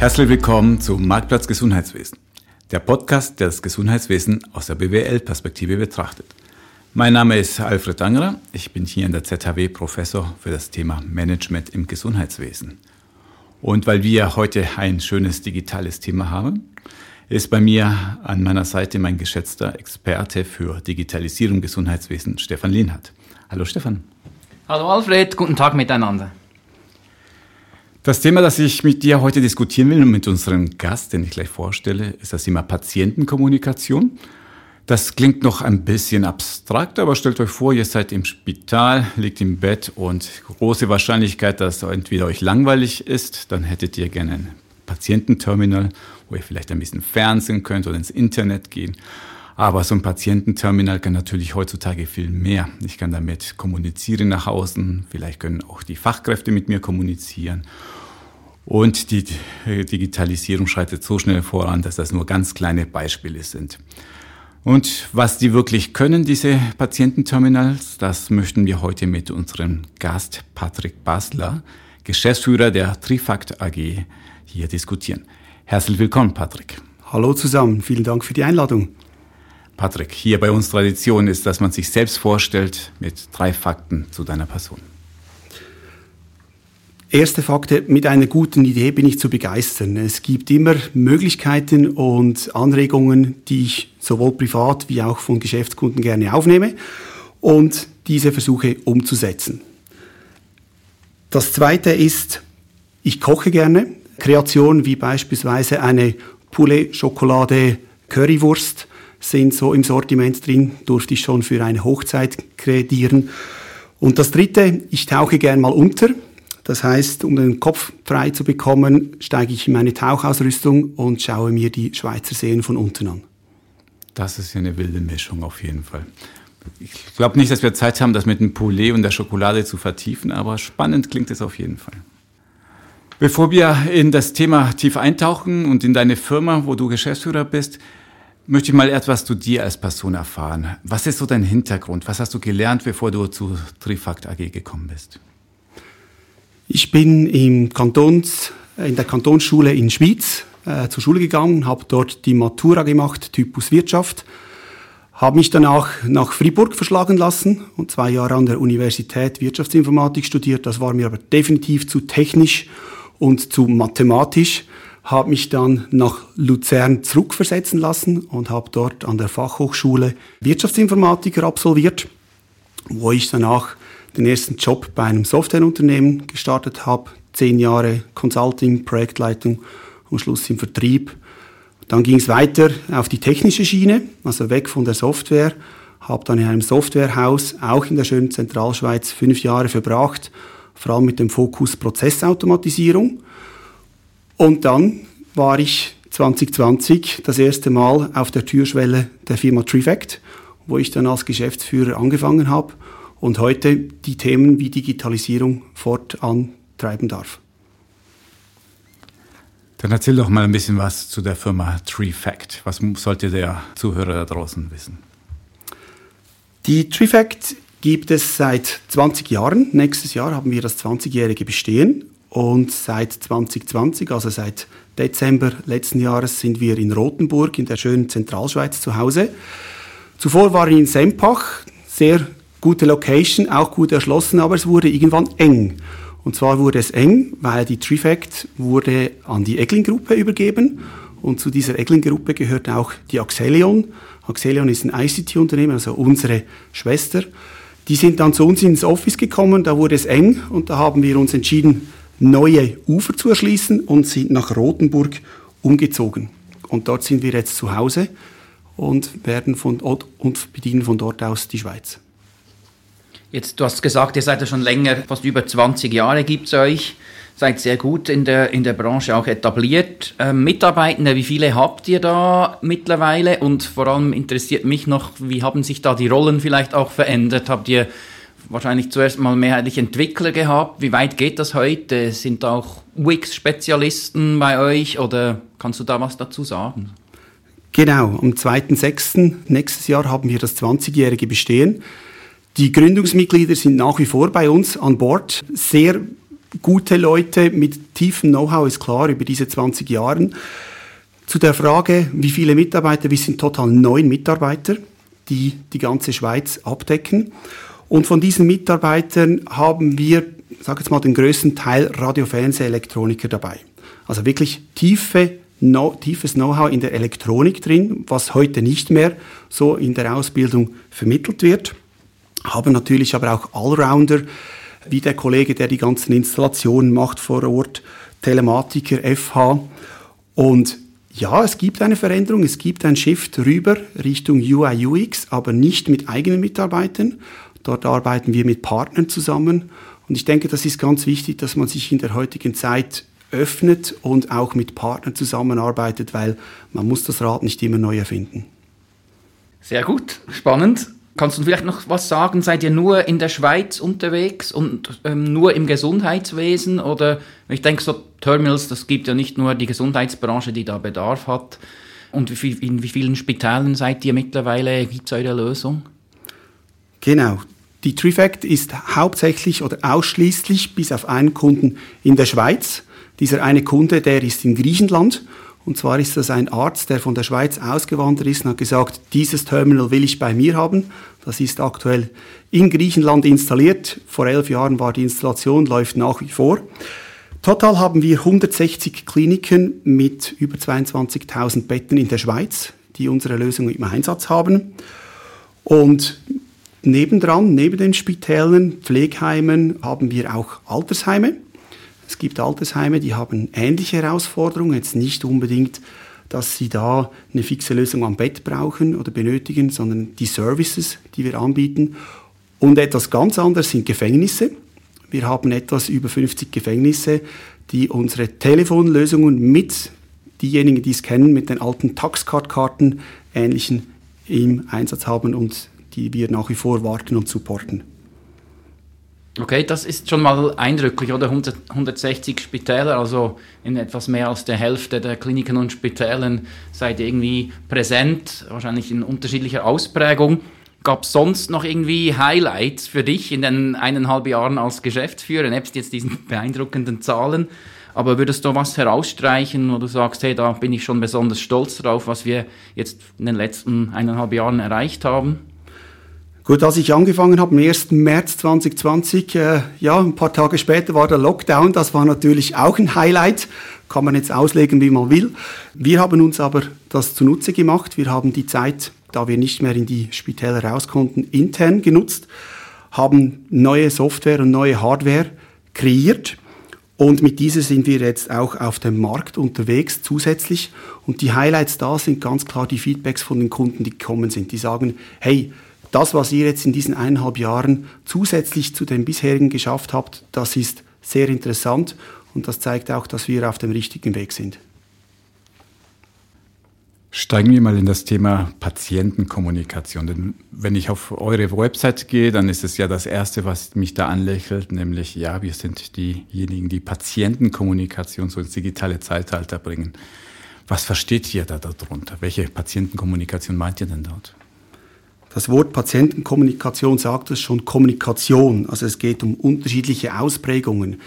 Herzlich willkommen zu Marktplatz Gesundheitswesen, der Podcast, der das Gesundheitswesen aus der BWL-Perspektive betrachtet. Mein Name ist Alfred Angerer. Ich bin hier in der ZHW Professor für das Thema Management im Gesundheitswesen. Und weil wir heute ein schönes digitales Thema haben, ist bei mir an meiner Seite mein geschätzter Experte für Digitalisierung im Gesundheitswesen, Stefan Lienhardt. Hallo Stefan. Hallo Alfred, guten Tag miteinander. Das Thema, das ich mit dir heute diskutieren will und mit unserem Gast, den ich gleich vorstelle, ist das Thema Patientenkommunikation. Das klingt noch ein bisschen abstrakt, aber stellt euch vor, ihr seid im Spital, liegt im Bett und große Wahrscheinlichkeit, dass entweder euch langweilig ist, dann hättet ihr gerne ein Patiententerminal, wo ihr vielleicht ein bisschen fernsehen könnt oder ins Internet gehen. Aber so ein Patiententerminal kann natürlich heutzutage viel mehr. Ich kann damit kommunizieren nach außen, vielleicht können auch die Fachkräfte mit mir kommunizieren. Und die Digitalisierung schreitet so schnell voran, dass das nur ganz kleine Beispiele sind. Und was die wirklich können, diese Patiententerminals, das möchten wir heute mit unserem Gast Patrick Basler, Geschäftsführer der Trifact AG, hier diskutieren. Herzlich willkommen, Patrick. Hallo zusammen, vielen Dank für die Einladung. Patrick, hier bei uns Tradition ist, dass man sich selbst vorstellt mit drei Fakten zu deiner Person. Erste Fakte, mit einer guten Idee bin ich zu begeistern. Es gibt immer Möglichkeiten und Anregungen, die ich sowohl privat wie auch von Geschäftskunden gerne aufnehme und diese versuche umzusetzen. Das zweite ist, ich koche gerne. Kreationen wie beispielsweise eine Poulet Schokolade Currywurst sind so im Sortiment drin, durfte ich schon für eine Hochzeit kreieren. Und das dritte, ich tauche gern mal unter. Das heißt, um den Kopf frei zu bekommen, steige ich in meine Tauchausrüstung und schaue mir die Schweizer Seen von unten an. Das ist ja eine wilde Mischung auf jeden Fall. Ich glaube nicht, dass wir Zeit haben, das mit dem Poulet und der Schokolade zu vertiefen, aber spannend klingt es auf jeden Fall. Bevor wir in das Thema tief eintauchen und in deine Firma, wo du Geschäftsführer bist, möchte ich mal etwas zu dir als Person erfahren. Was ist so dein Hintergrund? Was hast du gelernt, bevor du zu Trifact AG gekommen bist? Ich bin im Kantons, in der Kantonsschule in Schwyz äh, zur Schule gegangen, habe dort die Matura gemacht, Typus Wirtschaft, habe mich danach nach Fribourg verschlagen lassen und zwei Jahre an der Universität Wirtschaftsinformatik studiert. Das war mir aber definitiv zu technisch und zu mathematisch. Habe mich dann nach Luzern zurückversetzen lassen und habe dort an der Fachhochschule Wirtschaftsinformatiker absolviert, wo ich danach den ersten Job bei einem Softwareunternehmen gestartet habe. Zehn Jahre Consulting, Projektleitung, am Schluss im Vertrieb. Dann ging es weiter auf die technische Schiene, also weg von der Software. Habe dann in einem Softwarehaus, auch in der schönen Zentralschweiz, fünf Jahre verbracht, vor allem mit dem Fokus Prozessautomatisierung. Und dann war ich 2020 das erste Mal auf der Türschwelle der Firma Trifact, wo ich dann als Geschäftsführer angefangen habe und heute die Themen wie Digitalisierung fortan treiben darf. Dann erzähl doch mal ein bisschen was zu der Firma TreeFact. Was sollte der Zuhörer da draußen wissen? Die TreeFact gibt es seit 20 Jahren. Nächstes Jahr haben wir das 20-jährige Bestehen. Und seit 2020, also seit Dezember letzten Jahres, sind wir in Rothenburg in der schönen Zentralschweiz zu Hause. Zuvor war ich in Sempach, sehr gute Location, auch gut erschlossen, aber es wurde irgendwann eng. Und zwar wurde es eng, weil die Trifact wurde an die Egling-Gruppe übergeben und zu dieser Egling-Gruppe gehört auch die Axelion. Axelion ist ein ICT-Unternehmen, also unsere Schwester. Die sind dann zu uns ins Office gekommen, da wurde es eng und da haben wir uns entschieden, neue Ufer zu erschließen und sind nach Rothenburg umgezogen. Und dort sind wir jetzt zu Hause und werden von, und bedienen von dort aus die Schweiz. Jetzt, du hast gesagt, ihr seid ja schon länger, fast über 20 Jahre gibt es euch, seid sehr gut in der, in der Branche auch etabliert. Ähm, Mitarbeitende, wie viele habt ihr da mittlerweile? Und vor allem interessiert mich noch, wie haben sich da die Rollen vielleicht auch verändert? Habt ihr wahrscheinlich zuerst mal mehrheitlich Entwickler gehabt? Wie weit geht das heute? Sind auch Wix-Spezialisten bei euch oder kannst du da was dazu sagen? Genau, am 2.6. nächstes Jahr haben wir das 20-jährige Bestehen. Die Gründungsmitglieder sind nach wie vor bei uns an Bord. Sehr gute Leute mit tiefem Know-how, ist klar, über diese 20 Jahren. Zu der Frage, wie viele Mitarbeiter, wir sind total neun Mitarbeiter, die die ganze Schweiz abdecken. Und von diesen Mitarbeitern haben wir, sag jetzt mal, den größten Teil Radio, Fernseh, Elektroniker dabei. Also wirklich tiefe no, tiefes Know-how in der Elektronik drin, was heute nicht mehr so in der Ausbildung vermittelt wird. Haben natürlich aber auch Allrounder, wie der Kollege, der die ganzen Installationen macht vor Ort, Telematiker, FH. Und ja, es gibt eine Veränderung, es gibt ein Shift rüber Richtung UI UX, aber nicht mit eigenen Mitarbeitern. Dort arbeiten wir mit Partnern zusammen. Und ich denke, das ist ganz wichtig, dass man sich in der heutigen Zeit öffnet und auch mit Partnern zusammenarbeitet, weil man muss das Rad nicht immer neu erfinden. Sehr gut, spannend. Kannst du vielleicht noch was sagen? Seid ihr nur in der Schweiz unterwegs und ähm, nur im Gesundheitswesen? Oder ich denke, so Terminals, das gibt ja nicht nur die Gesundheitsbranche, die da Bedarf hat. Und wie in wie vielen Spitalen seid ihr mittlerweile? Gibt es eure Lösung? Genau. Die Trifact ist hauptsächlich oder ausschließlich bis auf einen Kunden in der Schweiz. Dieser eine Kunde, der ist in Griechenland. Und zwar ist das ein Arzt, der von der Schweiz ausgewandert ist und hat gesagt, dieses Terminal will ich bei mir haben. Das ist aktuell in Griechenland installiert. Vor elf Jahren war die Installation, läuft nach wie vor. Total haben wir 160 Kliniken mit über 22.000 Betten in der Schweiz, die unsere Lösung im Einsatz haben. Und nebendran, neben den Spitälern, Pflegeheimen, haben wir auch Altersheime. Es gibt Altersheime, die haben ähnliche Herausforderungen, jetzt nicht unbedingt, dass sie da eine fixe Lösung am Bett brauchen oder benötigen, sondern die Services, die wir anbieten. Und etwas ganz anderes sind Gefängnisse. Wir haben etwas über 50 Gefängnisse, die unsere Telefonlösungen mit diejenigen, die es kennen, mit den alten Taxcard-Karten ähnlichen im Einsatz haben und die wir nach wie vor warten und supporten. Okay, das ist schon mal eindrücklich, oder? 100, 160 Spitäler, also in etwas mehr als der Hälfte der Kliniken und Spitälern seid ihr irgendwie präsent, wahrscheinlich in unterschiedlicher Ausprägung. Gab es sonst noch irgendwie Highlights für dich in den eineinhalb Jahren als Geschäftsführer, nebst jetzt diesen beeindruckenden Zahlen? Aber würdest du was herausstreichen, wo du sagst, hey, da bin ich schon besonders stolz drauf, was wir jetzt in den letzten eineinhalb Jahren erreicht haben? Gut, als ich angefangen habe, am 1. März 2020, äh, ja, ein paar Tage später war der Lockdown. Das war natürlich auch ein Highlight. Kann man jetzt auslegen, wie man will. Wir haben uns aber das zunutze gemacht. Wir haben die Zeit, da wir nicht mehr in die Spitäler raus konnten, intern genutzt, haben neue Software und neue Hardware kreiert. Und mit dieser sind wir jetzt auch auf dem Markt unterwegs zusätzlich. Und die Highlights da sind ganz klar die Feedbacks von den Kunden, die gekommen sind. Die sagen, hey, das, was ihr jetzt in diesen eineinhalb Jahren zusätzlich zu dem bisherigen geschafft habt, das ist sehr interessant und das zeigt auch, dass wir auf dem richtigen Weg sind. Steigen wir mal in das Thema Patientenkommunikation. Denn wenn ich auf eure Website gehe, dann ist es ja das Erste, was mich da anlächelt, nämlich, ja, wir sind diejenigen, die Patientenkommunikation so ins digitale Zeitalter bringen. Was versteht ihr da darunter? Welche Patientenkommunikation meint ihr denn dort? Das Wort Patientenkommunikation sagt es schon Kommunikation. Also es geht um unterschiedliche Ausprägungen.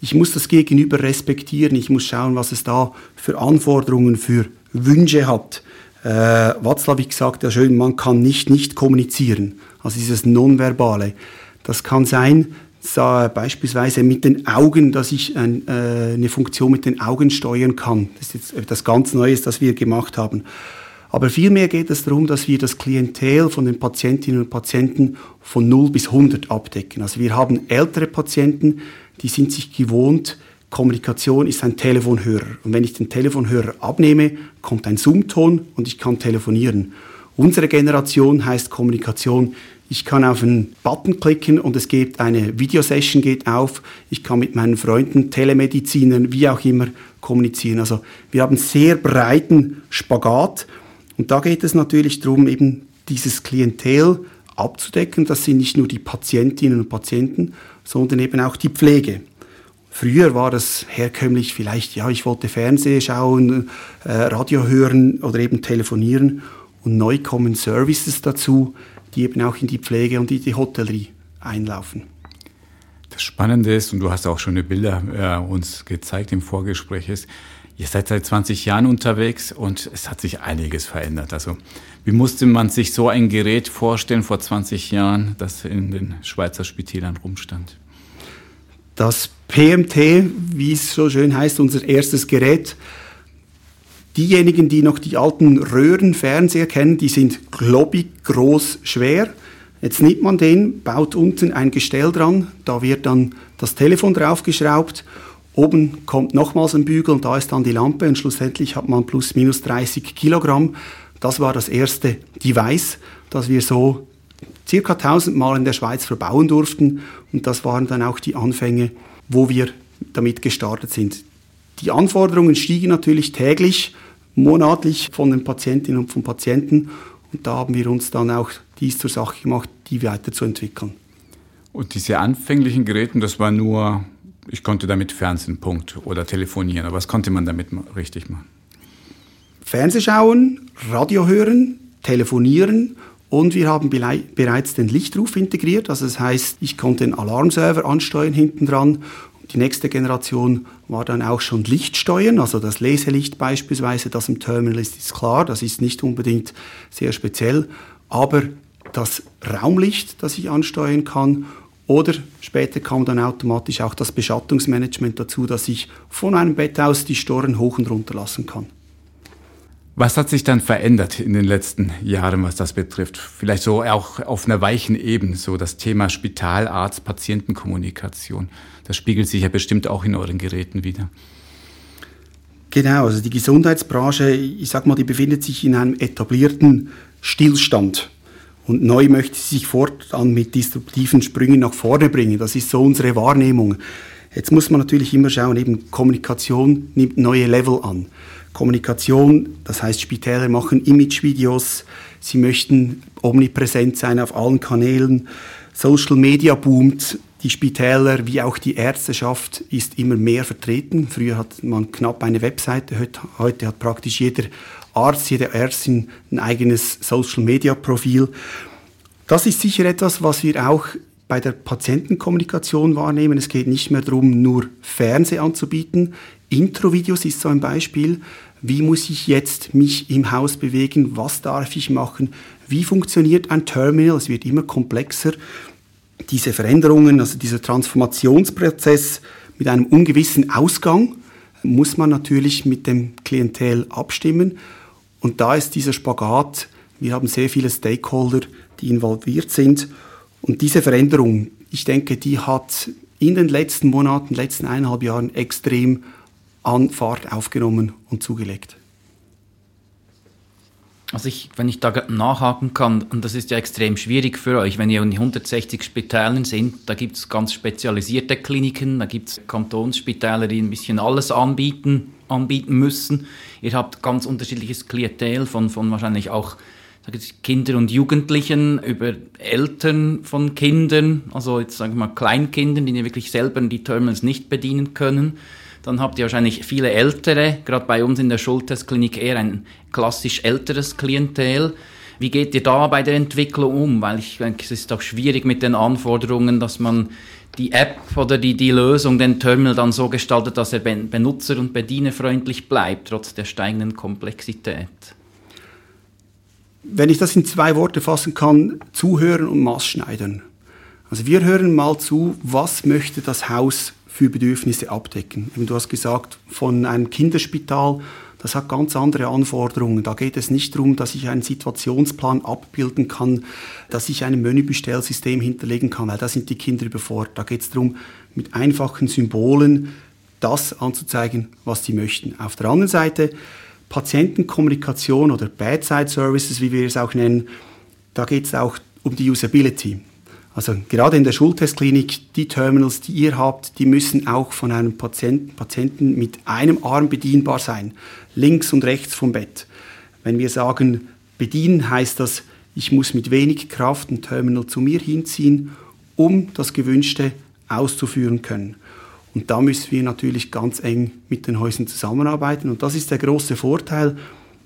Ich muss das Gegenüber respektieren. Ich muss schauen, was es da für Anforderungen, für Wünsche hat. Äh, Watzlawick sagt ja schön, man kann nicht nicht kommunizieren. Also dieses Nonverbale. Das kann sein, so, beispielsweise mit den Augen, dass ich ein, äh, eine Funktion mit den Augen steuern kann. Das ist jetzt etwas ganz Neues, das wir gemacht haben. Aber vielmehr geht es darum, dass wir das Klientel von den Patientinnen und Patienten von 0 bis 100 abdecken. Also wir haben ältere Patienten, die sind sich gewohnt, Kommunikation ist ein Telefonhörer. Und wenn ich den Telefonhörer abnehme, kommt ein Zoom-Ton und ich kann telefonieren. Unsere Generation heißt Kommunikation, ich kann auf einen Button klicken und es gibt eine Videosession geht auf. Ich kann mit meinen Freunden, Telemedizinern, wie auch immer kommunizieren. Also wir haben sehr breiten Spagat und da geht es natürlich darum, eben dieses Klientel abzudecken. Das sind nicht nur die Patientinnen und Patienten, sondern eben auch die Pflege. Früher war das herkömmlich vielleicht, ja, ich wollte Fernsehen schauen, äh, Radio hören oder eben telefonieren. Und neu kommen Services dazu, die eben auch in die Pflege und in die Hotellerie einlaufen. Das Spannende ist, und du hast auch schon eine Bilder äh, uns gezeigt im Vorgespräch, ist, ihr seid seit 20 Jahren unterwegs und es hat sich einiges verändert. Also wie musste man sich so ein Gerät vorstellen vor 20 Jahren, das in den Schweizer Spitälern rumstand? Das PMT, wie es so schön heißt, unser erstes Gerät, diejenigen, die noch die alten Röhrenfernseher kennen, die sind globig, groß, schwer. Jetzt nimmt man den, baut unten ein Gestell dran, da wird dann das Telefon draufgeschraubt, oben kommt nochmals ein Bügel und da ist dann die Lampe und schlussendlich hat man plus minus 30 Kilogramm. Das war das erste Device, das wir so circa 1000 Mal in der Schweiz verbauen durften und das waren dann auch die Anfänge, wo wir damit gestartet sind. Die Anforderungen stiegen natürlich täglich, monatlich von den Patientinnen und von Patienten und da haben wir uns dann auch dies zur Sache gemacht, die weiterzuentwickeln. Und diese anfänglichen Geräte, das war nur, ich konnte damit Fernsehen, Punkt, oder telefonieren. Aber was konnte man damit richtig machen? Fernsehschauen, Radio hören, telefonieren und wir haben bereits den Lichtruf integriert. Also das heißt, ich konnte den Alarmserver ansteuern hinten dran. Die nächste Generation war dann auch schon Lichtsteuern, also das Leselicht beispielsweise, das im Terminal ist, ist klar, das ist nicht unbedingt sehr speziell, aber das Raumlicht, das ich ansteuern kann oder später kam dann automatisch auch das Beschattungsmanagement dazu, dass ich von einem Bett aus die Storen hoch und runter lassen kann. Was hat sich dann verändert in den letzten Jahren, was das betrifft? Vielleicht so auch auf einer weichen Ebene, so das Thema Spitalarzt-Patientenkommunikation. Das spiegelt sich ja bestimmt auch in euren Geräten wieder. Genau, also die Gesundheitsbranche, ich sag mal, die befindet sich in einem etablierten Stillstand. Und neu möchte sie sich fortan mit disruptiven Sprüngen nach vorne bringen. Das ist so unsere Wahrnehmung. Jetzt muss man natürlich immer schauen, eben Kommunikation nimmt neue Level an. Kommunikation, das heißt Spitäler machen Imagevideos, sie möchten omnipräsent sein auf allen Kanälen. Social Media boomt, die Spitäler wie auch die Ärzteschaft ist immer mehr vertreten. Früher hat man knapp eine Webseite, heute hat praktisch jeder Arzt, jede Ärztin ein eigenes Social Media Profil. Das ist sicher etwas, was wir auch bei der Patientenkommunikation wahrnehmen. Es geht nicht mehr darum, nur Fernseh anzubieten. Intro-Videos ist so ein Beispiel. Wie muss ich jetzt mich im Haus bewegen? Was darf ich machen? Wie funktioniert ein Terminal? Es wird immer komplexer. Diese Veränderungen, also dieser Transformationsprozess mit einem ungewissen Ausgang, muss man natürlich mit dem Klientel abstimmen. Und da ist dieser Spagat, wir haben sehr viele Stakeholder, die involviert sind. Und diese Veränderung, ich denke, die hat in den letzten Monaten, letzten eineinhalb Jahren extrem an Fahrt aufgenommen und zugelegt. Also ich, wenn ich da nachhaken kann, und das ist ja extrem schwierig für euch, wenn ihr in 160 Spitälern sind, da gibt es ganz spezialisierte Kliniken, da gibt es Kantonsspitäler, die ein bisschen alles anbieten, anbieten müssen. Ihr habt ganz unterschiedliches Klientel von, von wahrscheinlich auch Kinder und Jugendlichen über Eltern von Kindern, also jetzt sagen wir mal Kleinkindern, die wirklich selber die Terminals nicht bedienen können. Dann habt ihr wahrscheinlich viele Ältere, gerade bei uns in der Schultestklinik eher ein klassisch älteres Klientel. Wie geht ihr da bei der Entwicklung um? Weil ich denke, es ist auch schwierig mit den Anforderungen, dass man die App oder die, die Lösung, den Terminal dann so gestaltet, dass er benutzer- und bedienerfreundlich bleibt, trotz der steigenden Komplexität. Wenn ich das in zwei Worte fassen kann, zuhören und maßschneidern. Also wir hören mal zu, was möchte das Haus für Bedürfnisse abdecken. Du hast gesagt, von einem Kinderspital, das hat ganz andere Anforderungen. Da geht es nicht darum, dass ich einen Situationsplan abbilden kann, dass ich ein Menübestellsystem hinterlegen kann, weil da sind die Kinder überfordert. Da geht es darum, mit einfachen Symbolen das anzuzeigen, was sie möchten. Auf der anderen Seite Patientenkommunikation oder Bedside Services, wie wir es auch nennen, da geht es auch um die Usability. Also gerade in der Schultestklinik, die Terminals, die ihr habt, die müssen auch von einem Patienten, Patienten mit einem Arm bedienbar sein, links und rechts vom Bett. Wenn wir sagen, bedienen heißt das, ich muss mit wenig Kraft ein Terminal zu mir hinziehen, um das Gewünschte auszuführen können. Und da müssen wir natürlich ganz eng mit den Häusern zusammenarbeiten. Und das ist der große Vorteil,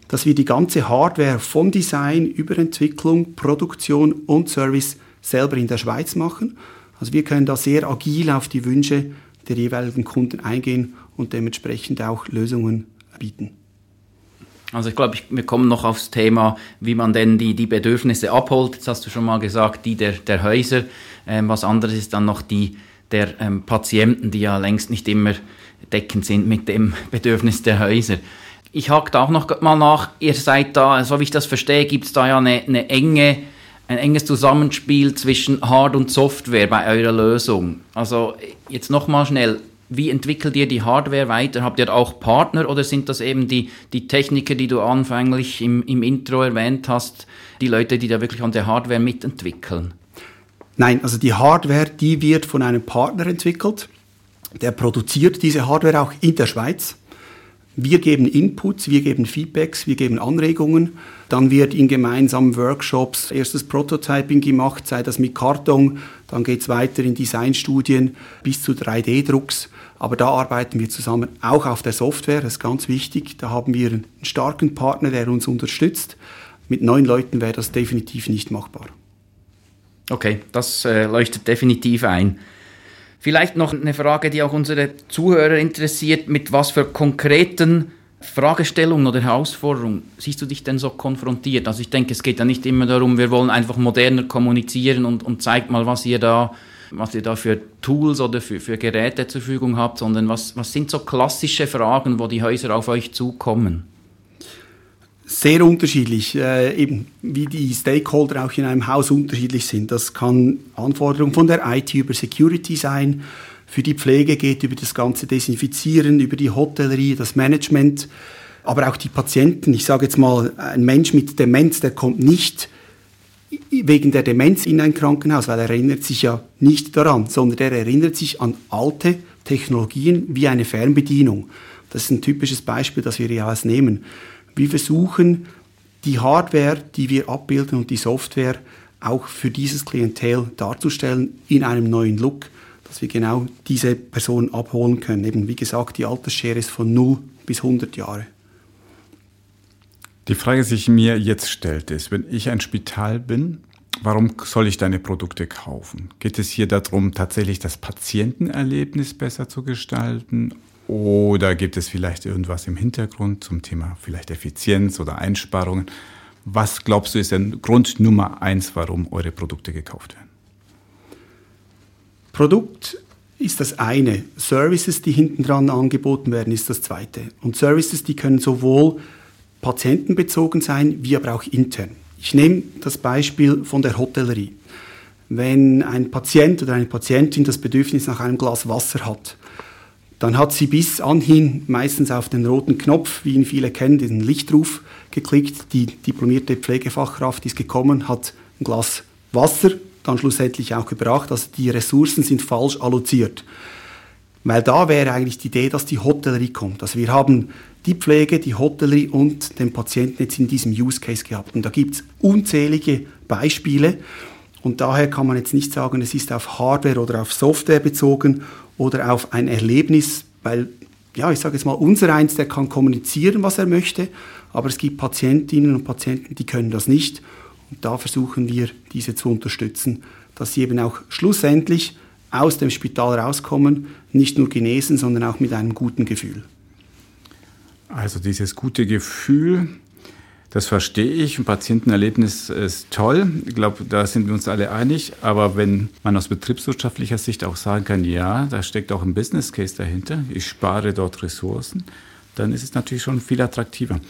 dass wir die ganze Hardware vom Design über Entwicklung, Produktion und Service selber in der Schweiz machen. Also wir können da sehr agil auf die Wünsche der jeweiligen Kunden eingehen und dementsprechend auch Lösungen bieten. Also ich glaube, wir kommen noch aufs Thema, wie man denn die, die Bedürfnisse abholt. Jetzt hast du schon mal gesagt, die der, der Häuser. Ähm, was anderes ist dann noch die der ähm, Patienten, die ja längst nicht immer deckend sind mit dem Bedürfnis der Häuser. Ich hake da auch noch mal nach, ihr seid da, so wie ich das verstehe, gibt es da ja eine, eine enge, ein enges Zusammenspiel zwischen Hard- und Software bei eurer Lösung. Also jetzt noch mal schnell, wie entwickelt ihr die Hardware weiter? Habt ihr auch Partner oder sind das eben die, die Techniker, die du anfänglich im, im Intro erwähnt hast, die Leute, die da wirklich an der Hardware mitentwickeln? Nein, also die Hardware, die wird von einem Partner entwickelt. Der produziert diese Hardware auch in der Schweiz. Wir geben Inputs, wir geben Feedbacks, wir geben Anregungen. Dann wird in gemeinsamen Workshops erstes Prototyping gemacht, sei das mit Karton, dann geht es weiter in Designstudien bis zu 3D-Drucks. Aber da arbeiten wir zusammen auch auf der Software, das ist ganz wichtig. Da haben wir einen starken Partner, der uns unterstützt. Mit neun Leuten wäre das definitiv nicht machbar. Okay, das äh, leuchtet definitiv ein. Vielleicht noch eine Frage, die auch unsere Zuhörer interessiert. Mit was für konkreten Fragestellungen oder Herausforderungen siehst du dich denn so konfrontiert? Also ich denke, es geht ja nicht immer darum, wir wollen einfach moderner kommunizieren und, und zeigt mal, was ihr da, was ihr da für Tools oder für, für Geräte zur Verfügung habt, sondern was, was sind so klassische Fragen, wo die Häuser auf euch zukommen? Sehr unterschiedlich, äh, eben wie die Stakeholder auch in einem Haus unterschiedlich sind. Das kann Anforderungen von der IT über Security sein, für die Pflege geht über das ganze Desinfizieren, über die Hotellerie, das Management, aber auch die Patienten. Ich sage jetzt mal, ein Mensch mit Demenz, der kommt nicht wegen der Demenz in ein Krankenhaus, weil er erinnert sich ja nicht daran, sondern er erinnert sich an alte Technologien wie eine Fernbedienung. Das ist ein typisches Beispiel, das wir hier nehmen. Wir versuchen, die Hardware, die wir abbilden und die Software auch für dieses Klientel darzustellen in einem neuen Look, dass wir genau diese Personen abholen können. Eben, wie gesagt, die Altersschere ist von 0 bis 100 Jahre. Die Frage, die sich mir jetzt stellt, ist, wenn ich ein Spital bin, warum soll ich deine Produkte kaufen? Geht es hier darum, tatsächlich das Patientenerlebnis besser zu gestalten oder gibt es vielleicht irgendwas im Hintergrund zum Thema vielleicht Effizienz oder Einsparungen? Was glaubst du ist der Grund Nummer eins, warum eure Produkte gekauft werden? Produkt ist das eine. Services, die hinten dran angeboten werden, ist das zweite. Und Services, die können sowohl patientenbezogen sein, wie aber auch intern. Ich nehme das Beispiel von der Hotellerie. Wenn ein Patient oder eine Patientin das Bedürfnis nach einem Glas Wasser hat, dann hat sie bis anhin meistens auf den roten Knopf, wie ihn viele kennen, diesen Lichtruf geklickt. Die diplomierte Pflegefachkraft ist gekommen, hat ein Glas Wasser dann schlussendlich auch gebracht. Also die Ressourcen sind falsch alloziert. Weil da wäre eigentlich die Idee, dass die Hotellerie kommt. Also wir haben die Pflege, die Hotellerie und den Patienten jetzt in diesem Use Case gehabt. Und da gibt es unzählige Beispiele. Und daher kann man jetzt nicht sagen, es ist auf Hardware oder auf Software bezogen oder auf ein Erlebnis, weil, ja, ich sage jetzt mal, unser eins, der kann kommunizieren, was er möchte, aber es gibt Patientinnen und Patienten, die können das nicht. Und da versuchen wir, diese zu unterstützen, dass sie eben auch schlussendlich aus dem Spital rauskommen, nicht nur genesen, sondern auch mit einem guten Gefühl. Also dieses gute Gefühl, das verstehe ich. Ein Patientenerlebnis ist toll. Ich glaube, da sind wir uns alle einig. Aber wenn man aus betriebswirtschaftlicher Sicht auch sagen kann, ja, da steckt auch ein Business Case dahinter, ich spare dort Ressourcen, dann ist es natürlich schon viel attraktiver.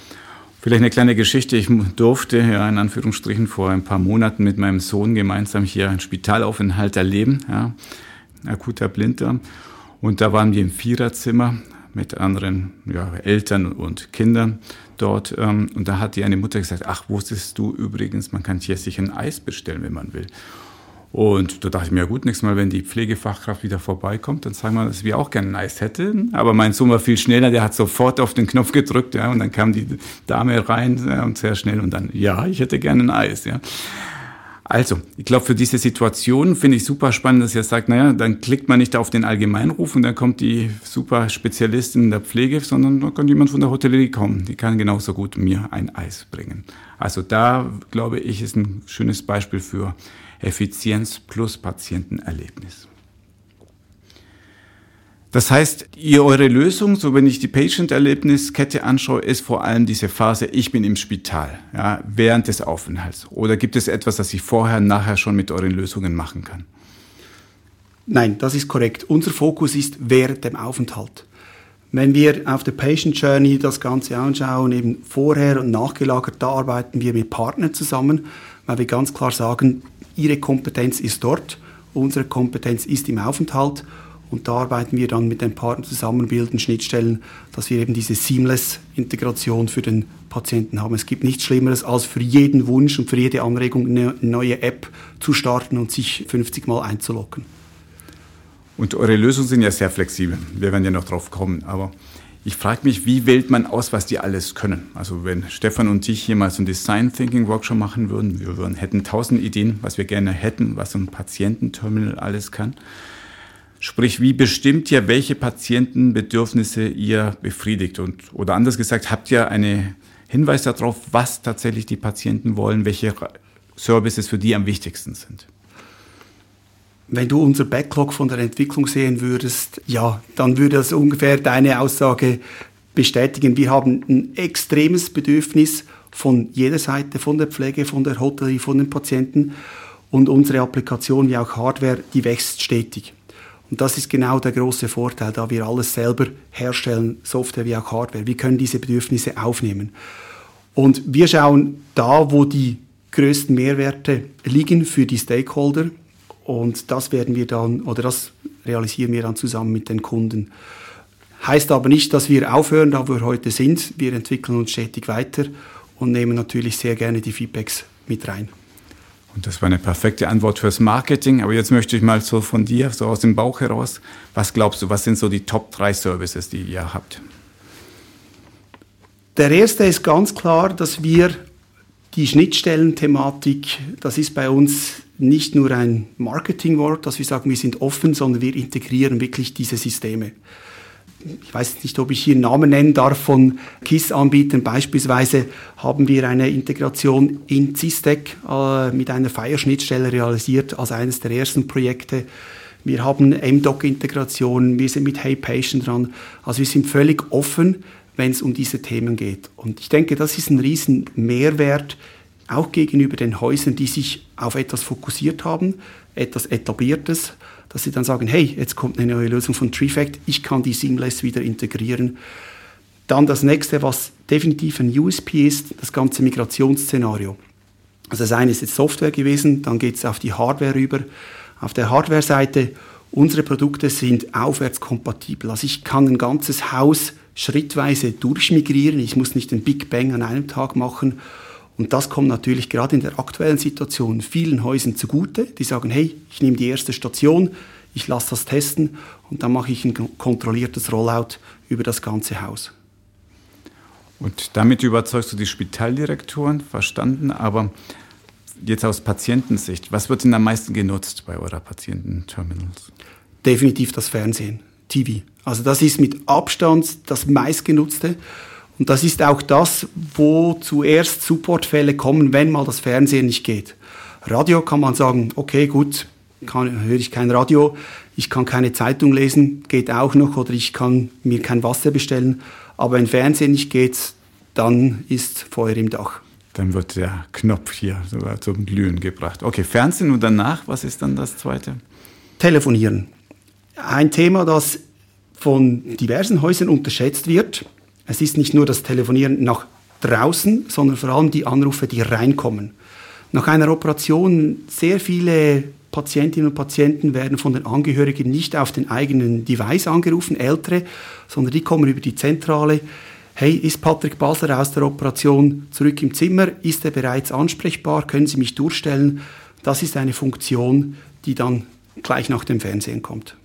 Vielleicht eine kleine Geschichte. Ich durfte, ja, in Anführungsstrichen, vor ein paar Monaten mit meinem Sohn gemeinsam hier einen Spitalaufenthalt erleben, ja, akuter Blinddarm. Und da waren wir im Viererzimmer mit anderen ja, Eltern und Kindern dort. Ähm, und da hat die eine Mutter gesagt, ach, wusstest du übrigens, man kann hier sich ein Eis bestellen, wenn man will. Und da dachte ich mir, ja gut, nächstes Mal, wenn die Pflegefachkraft wieder vorbeikommt, dann sagen wir, dass wir auch gerne ein Eis hätten. Aber mein Sohn war viel schneller, der hat sofort auf den Knopf gedrückt, ja, und dann kam die Dame rein ja, und sehr schnell und dann, ja, ich hätte gerne ein Eis, ja. Also, ich glaube, für diese Situation finde ich super spannend, dass ihr sagt, naja, dann klickt man nicht auf den Allgemeinruf und dann kommt die super Spezialistin in der Pflege, sondern da kann jemand von der Hotellerie kommen. Die kann genauso gut mir ein Eis bringen. Also da, glaube ich, ist ein schönes Beispiel für Effizienz plus Patientenerlebnis. Das heißt, ihr, eure Lösung, so wenn ich die Patient-Erlebniskette anschaue, ist vor allem diese Phase, ich bin im Spital, ja, während des Aufenthalts. Oder gibt es etwas, das ich vorher, nachher schon mit euren Lösungen machen kann? Nein, das ist korrekt. Unser Fokus ist während dem Aufenthalt. Wenn wir auf der Patient Journey das Ganze anschauen, eben vorher und nachgelagert, da arbeiten wir mit Partnern zusammen, weil wir ganz klar sagen, ihre Kompetenz ist dort, unsere Kompetenz ist im Aufenthalt und da arbeiten wir dann mit den Partnern zusammen, bilden Schnittstellen, dass wir eben diese Seamless-Integration für den Patienten haben. Es gibt nichts Schlimmeres, als für jeden Wunsch und für jede Anregung eine neue App zu starten und sich 50 Mal einzuloggen. Und eure Lösungen sind ja sehr flexibel. Wir werden ja noch drauf kommen. Aber ich frage mich, wie wählt man aus, was die alles können? Also wenn Stefan und ich hier mal so einen Design Thinking Workshop machen würden, wir würden, hätten tausend Ideen, was wir gerne hätten, was so ein Patiententerminal alles kann. Sprich, wie bestimmt ihr, welche Patientenbedürfnisse ihr befriedigt? Und, oder anders gesagt, habt ihr einen Hinweis darauf, was tatsächlich die Patienten wollen, welche Services für die am wichtigsten sind? Wenn du unser Backlog von der Entwicklung sehen würdest, ja, dann würde das ungefähr deine Aussage bestätigen. Wir haben ein extremes Bedürfnis von jeder Seite, von der Pflege, von der Hotellerie, von den Patienten. Und unsere Applikation wie auch Hardware, die wächst stetig. Und das ist genau der große Vorteil, da wir alles selber herstellen, Software wie auch Hardware. Wir können diese Bedürfnisse aufnehmen. Und wir schauen da, wo die größten Mehrwerte liegen für die Stakeholder. Und das werden wir dann, oder das realisieren wir dann zusammen mit den Kunden. Heißt aber nicht, dass wir aufhören, da wir heute sind. Wir entwickeln uns stetig weiter und nehmen natürlich sehr gerne die Feedbacks mit rein. Und das war eine perfekte Antwort fürs Marketing. Aber jetzt möchte ich mal so von dir, so aus dem Bauch heraus, was glaubst du, was sind so die Top 3 Services, die ihr habt? Der erste ist ganz klar, dass wir die Schnittstellenthematik, das ist bei uns nicht nur ein Marketingwort, dass wir sagen, wir sind offen, sondern wir integrieren wirklich diese Systeme ich weiß nicht, ob ich hier Namen nennen darf von KISS-Anbietern. Beispielsweise haben wir eine Integration in CISTEC äh, mit einer Fire-Schnittstelle realisiert als eines der ersten Projekte. Wir haben MDoc-Integration, wir sind mit Hey Patient dran. Also wir sind völlig offen, wenn es um diese Themen geht. Und ich denke, das ist ein riesen Mehrwert, auch gegenüber den Häusern, die sich auf etwas fokussiert haben, etwas Etabliertes dass sie dann sagen, hey, jetzt kommt eine neue Lösung von TreeFact, ich kann die seamless wieder integrieren. Dann das nächste, was definitiv ein USP ist, das ganze Migrationsszenario. Also das eine ist jetzt Software gewesen, dann geht es auf die Hardware rüber. Auf der Hardware-Seite, unsere Produkte sind aufwärtskompatibel. Also ich kann ein ganzes Haus schrittweise durchmigrieren. Ich muss nicht den Big Bang an einem Tag machen und das kommt natürlich gerade in der aktuellen Situation vielen Häusern zugute, die sagen, hey, ich nehme die erste Station, ich lasse das testen und dann mache ich ein kontrolliertes Rollout über das ganze Haus. Und damit überzeugst du die Spitaldirektoren, verstanden, aber jetzt aus Patientensicht, was wird denn am meisten genutzt bei eurer Patiententerminals? Definitiv das Fernsehen, TV. Also das ist mit Abstand das meistgenutzte. Und das ist auch das, wo zuerst Supportfälle kommen, wenn mal das Fernsehen nicht geht. Radio kann man sagen, okay, gut, kann, höre ich kein Radio, ich kann keine Zeitung lesen, geht auch noch, oder ich kann mir kein Wasser bestellen. Aber wenn Fernsehen nicht geht, dann ist Feuer im Dach. Dann wird der Knopf hier sogar zum Glühen gebracht. Okay, Fernsehen und danach, was ist dann das Zweite? Telefonieren. Ein Thema, das von diversen Häusern unterschätzt wird es ist nicht nur das Telefonieren nach draußen, sondern vor allem die Anrufe, die reinkommen. Nach einer Operation, sehr viele Patientinnen und Patienten werden von den Angehörigen nicht auf den eigenen Device angerufen, ältere, sondern die kommen über die Zentrale. Hey, ist Patrick Basler aus der Operation zurück im Zimmer? Ist er bereits ansprechbar? Können Sie mich durchstellen? Das ist eine Funktion, die dann gleich nach dem Fernsehen kommt.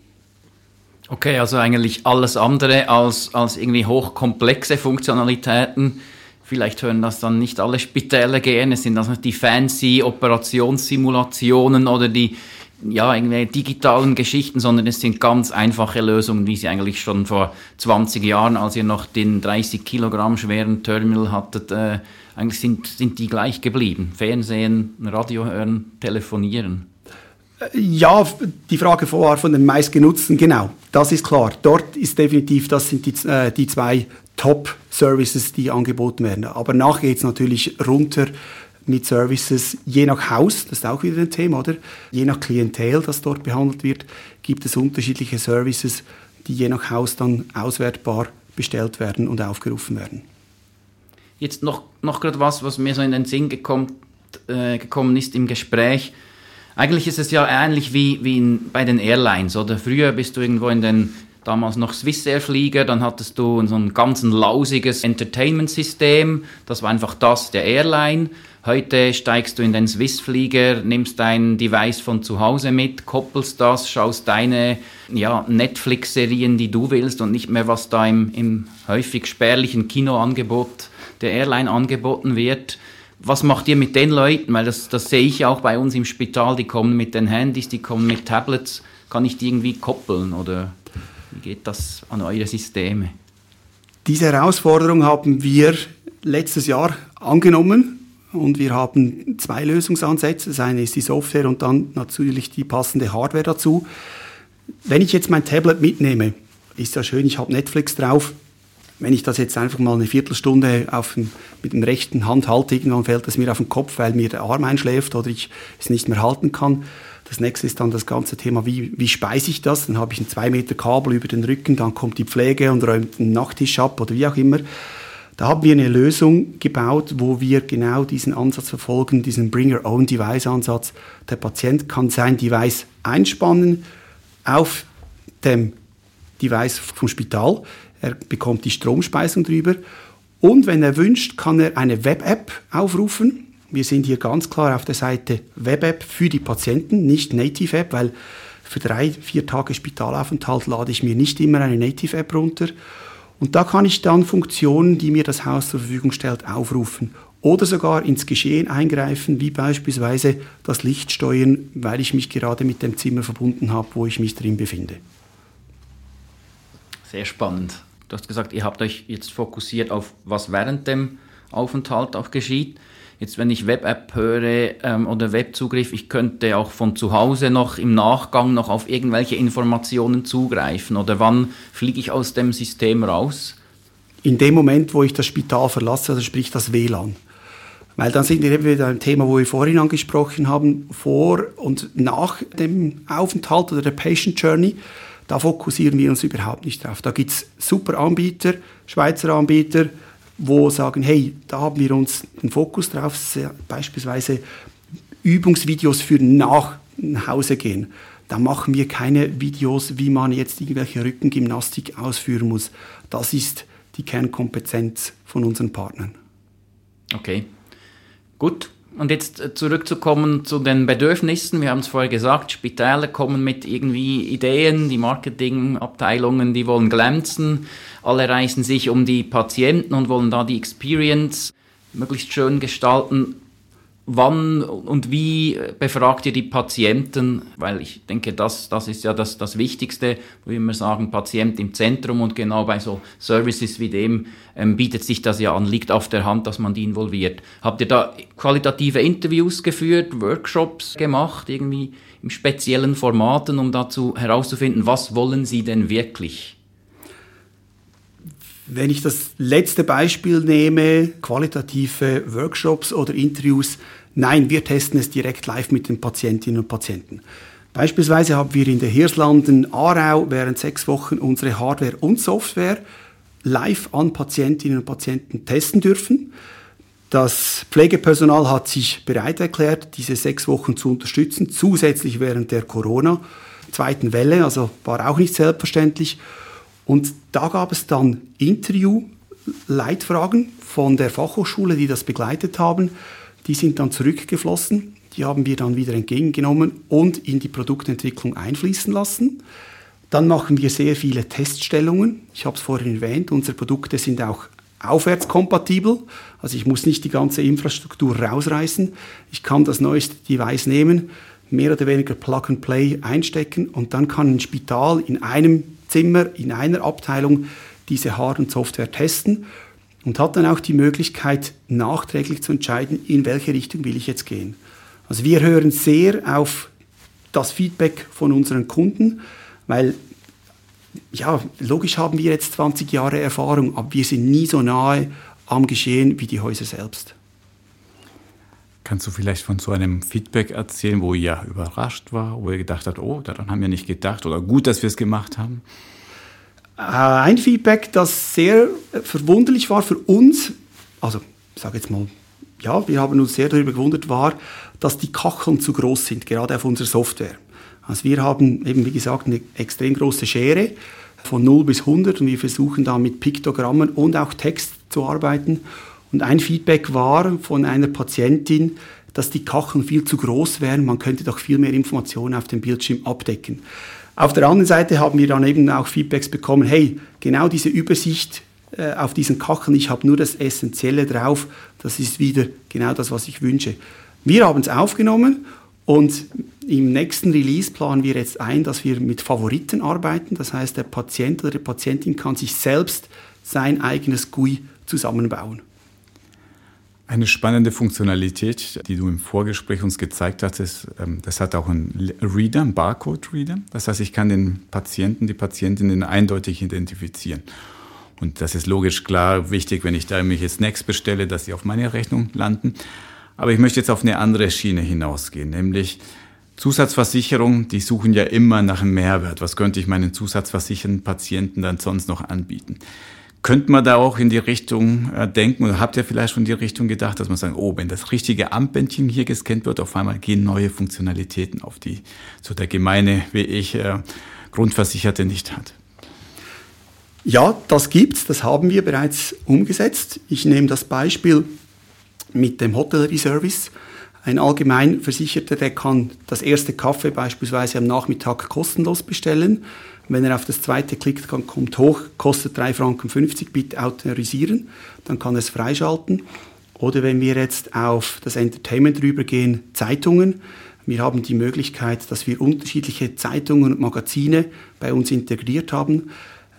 Okay, also eigentlich alles andere als, als irgendwie hochkomplexe Funktionalitäten. Vielleicht hören das dann nicht alle Spitäler gerne. Sind das nicht die fancy Operationssimulationen oder die ja, irgendwie digitalen Geschichten, sondern es sind ganz einfache Lösungen, wie sie eigentlich schon vor 20 Jahren, als ihr noch den 30 Kilogramm schweren Terminal hattet, äh, eigentlich sind, sind die gleich geblieben. Fernsehen, Radio hören, telefonieren. Ja, die Frage war von den meistgenutzten, genau, das ist klar. Dort ist definitiv, das sind die, äh, die zwei Top-Services, die angeboten werden. Aber nachher geht es natürlich runter mit Services, je nach Haus, das ist auch wieder ein Thema, oder? Je nach Klientel, das dort behandelt wird, gibt es unterschiedliche Services, die je nach Haus dann auswertbar bestellt werden und aufgerufen werden. Jetzt noch, noch gerade was, was mir so in den Sinn gekommen, äh, gekommen ist im Gespräch. Eigentlich ist es ja ähnlich wie, wie in, bei den Airlines, oder? Früher bist du irgendwo in den damals noch Swissair-Flieger, dann hattest du so ein ganz lausiges Entertainment-System, das war einfach das der Airline. Heute steigst du in den Swiss-Flieger, nimmst dein Device von zu Hause mit, koppelst das, schaust deine ja, Netflix-Serien, die du willst und nicht mehr, was da im, im häufig spärlichen Kinoangebot der Airline angeboten wird was macht ihr mit den Leuten? Weil das, das sehe ich auch bei uns im Spital, die kommen mit den Handys, die kommen mit Tablets. Kann ich die irgendwie koppeln oder wie geht das an eure Systeme? Diese Herausforderung haben wir letztes Jahr angenommen und wir haben zwei Lösungsansätze. Das eine ist die Software und dann natürlich die passende Hardware dazu. Wenn ich jetzt mein Tablet mitnehme, ist ja schön, ich habe Netflix drauf, wenn ich das jetzt einfach mal eine Viertelstunde den, mit der rechten Hand halte, irgendwann fällt es mir auf den Kopf, weil mir der Arm einschläft oder ich es nicht mehr halten kann. Das nächste ist dann das ganze Thema, wie, wie speise ich das? Dann habe ich ein zwei Meter Kabel über den Rücken, dann kommt die Pflege und räumt einen Nachttisch ab oder wie auch immer. Da haben wir eine Lösung gebaut, wo wir genau diesen Ansatz verfolgen, diesen Bring Your Own Device Ansatz. Der Patient kann sein Device einspannen auf dem Device vom Spital er bekommt die Stromspeisung drüber. Und wenn er wünscht, kann er eine Web-App aufrufen. Wir sind hier ganz klar auf der Seite Web-App für die Patienten, nicht Native-App, weil für drei, vier Tage Spitalaufenthalt lade ich mir nicht immer eine Native-App runter. Und da kann ich dann Funktionen, die mir das Haus zur Verfügung stellt, aufrufen oder sogar ins Geschehen eingreifen, wie beispielsweise das Licht steuern, weil ich mich gerade mit dem Zimmer verbunden habe, wo ich mich drin befinde. Sehr spannend. Du hast gesagt, ihr habt euch jetzt fokussiert auf, was während dem Aufenthalt auch geschieht. Jetzt, wenn ich Web-App höre ähm, oder Webzugriff, ich könnte auch von zu Hause noch im Nachgang noch auf irgendwelche Informationen zugreifen. Oder wann fliege ich aus dem System raus? In dem Moment, wo ich das Spital verlasse, also sprich das WLAN. Weil dann sind wir eben wieder ein Thema, wo wir vorhin angesprochen haben, vor und nach dem Aufenthalt oder der Patient Journey. Da fokussieren wir uns überhaupt nicht drauf. Da gibt es super Anbieter, Schweizer Anbieter, wo sagen, hey, da haben wir uns den Fokus drauf, beispielsweise Übungsvideos für nach Hause gehen. Da machen wir keine Videos, wie man jetzt irgendwelche Rückengymnastik ausführen muss. Das ist die Kernkompetenz von unseren Partnern. Okay, gut. Und jetzt äh, zurückzukommen zu den Bedürfnissen. Wir haben es vorher gesagt, Spitäler kommen mit irgendwie Ideen, die Marketingabteilungen, die wollen glänzen. Alle reißen sich um die Patienten und wollen da die Experience möglichst schön gestalten wann und wie befragt ihr die Patienten? Weil ich denke, das, das ist ja das, das Wichtigste, wo wir immer sagen, Patient im Zentrum und genau bei so Services wie dem ähm, bietet sich das ja an, liegt auf der Hand, dass man die involviert. Habt ihr da qualitative Interviews geführt, Workshops gemacht, irgendwie im speziellen Formaten, um dazu herauszufinden, was wollen sie denn wirklich? Wenn ich das letzte Beispiel nehme, qualitative Workshops oder Interviews, nein, wir testen es direkt live mit den Patientinnen und Patienten. Beispielsweise haben wir in der Hirslanden Aarau während sechs Wochen unsere Hardware und Software live an Patientinnen und Patienten testen dürfen. Das Pflegepersonal hat sich bereit erklärt, diese sechs Wochen zu unterstützen, zusätzlich während der Corona-zweiten Welle, also war auch nicht selbstverständlich. Und da gab es dann Interview-Leitfragen von der Fachhochschule, die das begleitet haben. Die sind dann zurückgeflossen. Die haben wir dann wieder entgegengenommen und in die Produktentwicklung einfließen lassen. Dann machen wir sehr viele Teststellungen. Ich habe es vorhin erwähnt, unsere Produkte sind auch aufwärtskompatibel. Also ich muss nicht die ganze Infrastruktur rausreißen. Ich kann das neueste Device nehmen, mehr oder weniger Plug and Play einstecken und dann kann ein Spital in einem Zimmer, in einer Abteilung diese Hard- und Software testen und hat dann auch die Möglichkeit, nachträglich zu entscheiden, in welche Richtung will ich jetzt gehen. Also wir hören sehr auf das Feedback von unseren Kunden, weil ja, logisch haben wir jetzt 20 Jahre Erfahrung, aber wir sind nie so nahe am Geschehen wie die Häuser selbst. Kannst du vielleicht von so einem Feedback erzählen, wo ihr überrascht war, wo ihr gedacht habt, oh, daran haben wir nicht gedacht oder gut, dass wir es gemacht haben? Äh, ein Feedback, das sehr verwunderlich war für uns, also ich sage jetzt mal, ja, wir haben uns sehr darüber gewundert, war, dass die Kacheln zu groß sind, gerade auf unserer Software. Also wir haben eben, wie gesagt, eine extrem große Schere von 0 bis 100 und wir versuchen da mit Piktogrammen und auch Text zu arbeiten. Und ein Feedback war von einer Patientin, dass die Kacheln viel zu groß wären, man könnte doch viel mehr Informationen auf dem Bildschirm abdecken. Auf der anderen Seite haben wir dann eben auch Feedbacks bekommen, hey, genau diese Übersicht äh, auf diesen Kacheln, ich habe nur das Essentielle drauf, das ist wieder genau das, was ich wünsche. Wir haben es aufgenommen und im nächsten Release planen wir jetzt ein, dass wir mit Favoriten arbeiten. Das heißt, der Patient oder die Patientin kann sich selbst sein eigenes GUI zusammenbauen. Eine spannende Funktionalität, die du im Vorgespräch uns gezeigt hattest, ähm, das hat auch einen Reader, einen Barcode-Reader. Das heißt, ich kann den Patienten, die Patientinnen eindeutig identifizieren. Und das ist logisch klar wichtig, wenn ich da irgendwelche Snacks bestelle, dass sie auf meine Rechnung landen. Aber ich möchte jetzt auf eine andere Schiene hinausgehen, nämlich Zusatzversicherung, die suchen ja immer nach einem Mehrwert. Was könnte ich meinen zusatzversicherten Patienten dann sonst noch anbieten? Könnte man da auch in die Richtung äh, denken oder habt ihr vielleicht schon in die Richtung gedacht, dass man sagt, oh, wenn das richtige Ampbändchen hier gescannt wird, auf einmal gehen neue Funktionalitäten auf die so der gemeine wie ich äh, Grundversicherte nicht hat? Ja, das gibt's, das haben wir bereits umgesetzt. Ich nehme das Beispiel mit dem Hotellerie Service. Ein Allgemeinversicherter, der kann das erste Kaffee beispielsweise am Nachmittag kostenlos bestellen. Wenn er auf das zweite klickt, kommt hoch, kostet 3,50 Franken, bitte autorisieren, dann kann es freischalten. Oder wenn wir jetzt auf das Entertainment rübergehen, Zeitungen. Wir haben die Möglichkeit, dass wir unterschiedliche Zeitungen und Magazine bei uns integriert haben.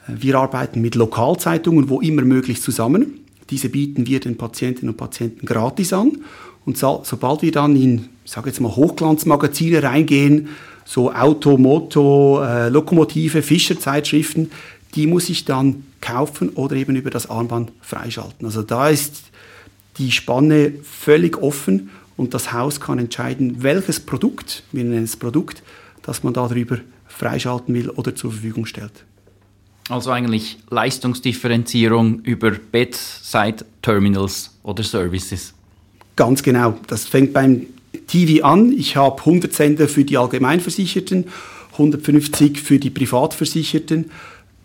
Wir arbeiten mit Lokalzeitungen, wo immer möglich zusammen. Diese bieten wir den Patientinnen und Patienten gratis an. Und so, sobald wir dann in, sage jetzt mal, Hochglanzmagazine reingehen, so Auto, Moto, äh, Lokomotive, Fischer-Zeitschriften, die muss ich dann kaufen oder eben über das Armband freischalten. Also da ist die Spanne völlig offen und das Haus kann entscheiden, welches Produkt, wir nennen es Produkt, das man darüber freischalten will oder zur Verfügung stellt. Also eigentlich Leistungsdifferenzierung über Bedside Terminals oder Services. Ganz genau. Das fängt beim TV an. Ich habe 100 Sender für die Allgemeinversicherten, 150 für die Privatversicherten.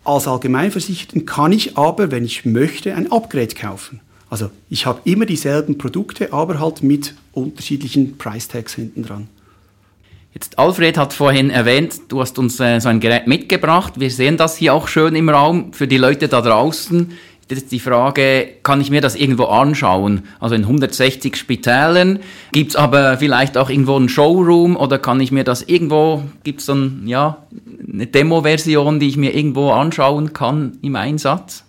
Als Allgemeinversicherten kann ich aber, wenn ich möchte, ein Upgrade kaufen. Also ich habe immer dieselben Produkte, aber halt mit unterschiedlichen Price Tags hinten dran. Jetzt Alfred hat vorhin erwähnt, du hast uns äh, so ein Gerät mitgebracht. Wir sehen das hier auch schön im Raum für die Leute da draußen die Frage, kann ich mir das irgendwo anschauen? Also in 160 Spitälern gibt es aber vielleicht auch irgendwo einen Showroom oder kann ich mir das irgendwo, gibt es dann ja, eine Demo-Version, die ich mir irgendwo anschauen kann im Einsatz?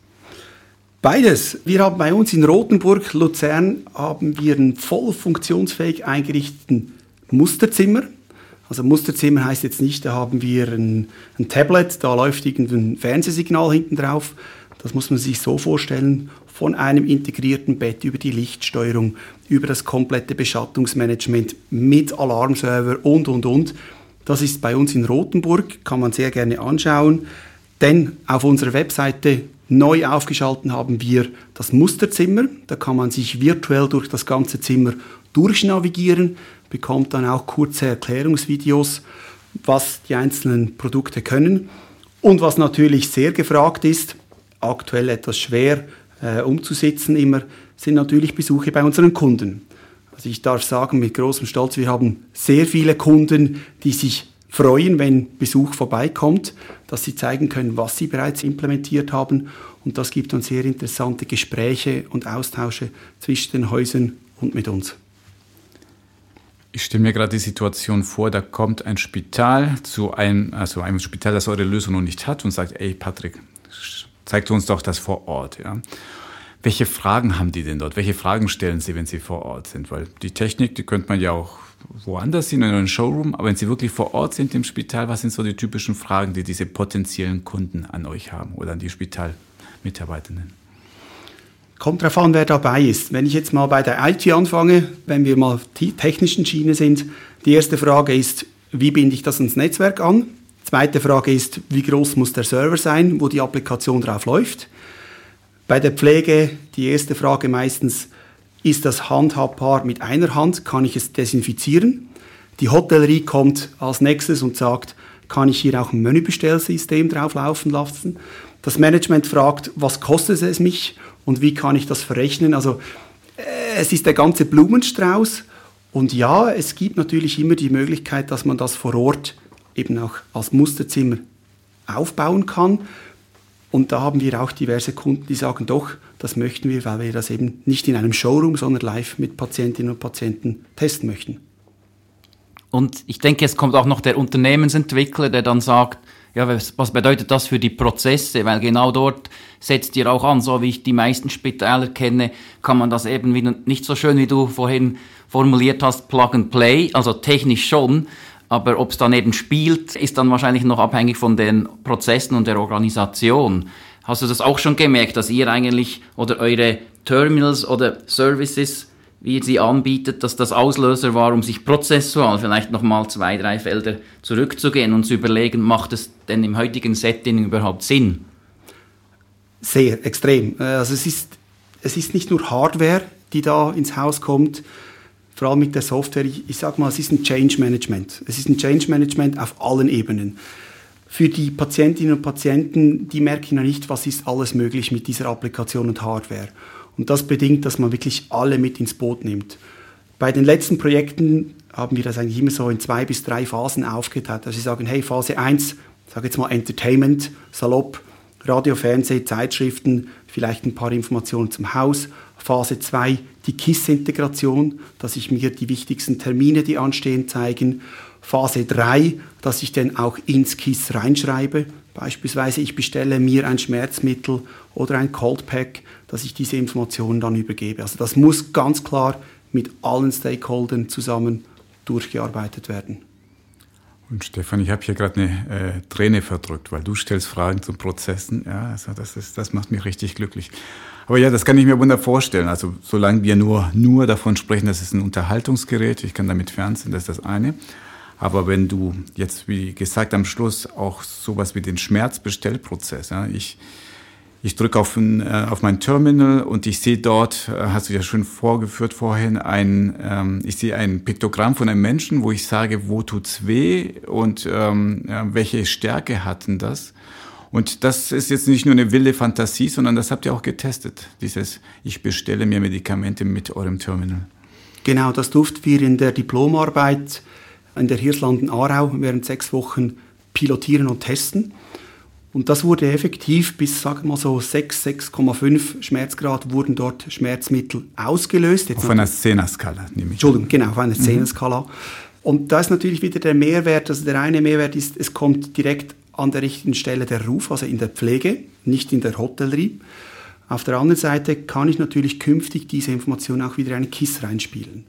Beides. Wir haben bei uns in Rothenburg, Luzern, haben wir ein voll funktionsfähig eingerichteten Musterzimmer. Also Musterzimmer heißt jetzt nicht, da haben wir ein, ein Tablet, da läuft irgendein Fernsehsignal hinten drauf, das muss man sich so vorstellen, von einem integrierten Bett über die Lichtsteuerung, über das komplette Beschattungsmanagement mit Alarmserver und, und, und. Das ist bei uns in Rothenburg, kann man sehr gerne anschauen, denn auf unserer Webseite neu aufgeschalten haben wir das Musterzimmer. Da kann man sich virtuell durch das ganze Zimmer durchnavigieren, bekommt dann auch kurze Erklärungsvideos, was die einzelnen Produkte können. Und was natürlich sehr gefragt ist, aktuell etwas schwer äh, umzusetzen immer, sind natürlich Besuche bei unseren Kunden. Also ich darf sagen mit großem Stolz, wir haben sehr viele Kunden, die sich freuen, wenn Besuch vorbeikommt, dass sie zeigen können, was sie bereits implementiert haben. Und das gibt uns sehr interessante Gespräche und Austausche zwischen den Häusern und mit uns. Ich stelle mir gerade die Situation vor, da kommt ein Spital zu einem, also einem Spital, das eure Lösung noch nicht hat und sagt, ey Patrick, zeigt uns doch das vor Ort. Ja. Welche Fragen haben die denn dort? Welche Fragen stellen sie, wenn sie vor Ort sind? Weil die Technik, die könnte man ja auch woanders sehen, in einem Showroom, aber wenn sie wirklich vor Ort sind im Spital, was sind so die typischen Fragen, die diese potenziellen Kunden an euch haben oder an die Spitalmitarbeitenden? Kommt darauf an, wer dabei ist. Wenn ich jetzt mal bei der IT anfange, wenn wir mal die technischen Schiene sind, die erste Frage ist, wie binde ich das ins Netzwerk an? Zweite Frage ist, wie groß muss der Server sein, wo die Applikation drauf läuft? Bei der Pflege die erste Frage meistens, ist das handhabbar mit einer Hand? Kann ich es desinfizieren? Die Hotellerie kommt als nächstes und sagt, kann ich hier auch ein Menübestellsystem drauflaufen lassen? Das Management fragt, was kostet es mich und wie kann ich das verrechnen? Also äh, es ist der ganze Blumenstrauß und ja, es gibt natürlich immer die Möglichkeit, dass man das vor Ort eben auch als Musterzimmer aufbauen kann. Und da haben wir auch diverse Kunden, die sagen, doch, das möchten wir, weil wir das eben nicht in einem Showroom, sondern live mit Patientinnen und Patienten testen möchten. Und ich denke, es kommt auch noch der Unternehmensentwickler, der dann sagt, ja, was, bedeutet das für die Prozesse? Weil genau dort setzt ihr auch an, so wie ich die meisten Spitäler kenne, kann man das eben nicht so schön, wie du vorhin formuliert hast, Plug and Play, also technisch schon, aber ob es dann eben spielt, ist dann wahrscheinlich noch abhängig von den Prozessen und der Organisation. Hast du das auch schon gemerkt, dass ihr eigentlich oder eure Terminals oder Services, wie ihr sie anbietet, dass das Auslöser war, um sich prozessual vielleicht nochmal zwei, drei Felder zurückzugehen und zu überlegen, macht es denn im heutigen Setting überhaupt Sinn? Sehr, extrem. Also es ist, es ist nicht nur Hardware, die da ins Haus kommt, vor allem mit der Software, ich, ich sage mal, es ist ein Change Management. Es ist ein Change Management auf allen Ebenen. Für die Patientinnen und Patienten, die merken ja nicht, was ist alles möglich mit dieser Applikation und Hardware. Und das bedingt, dass man wirklich alle mit ins Boot nimmt. Bei den letzten Projekten haben wir das eigentlich immer so in zwei bis drei Phasen aufgeteilt. Also sie sagen, hey, Phase 1, sage jetzt mal Entertainment, salopp, Radio, Fernseh, Zeitschriften, vielleicht ein paar Informationen zum Haus. Phase 2 die KISS-Integration, dass ich mir die wichtigsten Termine, die anstehen, zeigen. Phase 3, dass ich dann auch ins KISS reinschreibe. Beispielsweise ich bestelle mir ein Schmerzmittel oder ein Cold Pack, dass ich diese Informationen dann übergebe. Also das muss ganz klar mit allen Stakeholdern zusammen durchgearbeitet werden. Und Stefan, ich habe hier gerade eine äh, Träne verdrückt, weil du stellst Fragen zu Prozessen. Ja, also das, ist, das macht mich richtig glücklich. Aber ja, das kann ich mir wunderbar vorstellen. Also solange wir nur, nur davon sprechen, das ist ein Unterhaltungsgerät, ich kann damit fernsehen, das ist das eine. Aber wenn du jetzt, wie gesagt, am Schluss auch sowas wie den Schmerzbestellprozess, ja, ich, ich drücke auf, ein, äh, auf mein Terminal und ich sehe dort, äh, hast du ja schon vorgeführt vorhin, ein, ähm, ich sehe ein Piktogramm von einem Menschen, wo ich sage, wo tut's weh und ähm, welche Stärke hatten das? Und das ist jetzt nicht nur eine wilde Fantasie, sondern das habt ihr auch getestet. Dieses, ich bestelle mir Medikamente mit eurem Terminal. Genau, das durften wir in der Diplomarbeit in der Hirslanden Aarau während sechs Wochen pilotieren und testen. Und das wurde effektiv bis, sagen wir so, 6, 6,5 Schmerzgrad wurden dort Schmerzmittel ausgelöst. Jetzt auf einer Zehner-Skala, nehme ich. Entschuldigung, genau, auf einer mhm. Zehner-Skala. Und da ist natürlich wieder der Mehrwert, also der eine Mehrwert ist, es kommt direkt an der richtigen Stelle der Ruf, also in der Pflege, nicht in der Hotellerie. Auf der anderen Seite kann ich natürlich künftig diese Information auch wieder in einen KISS reinspielen.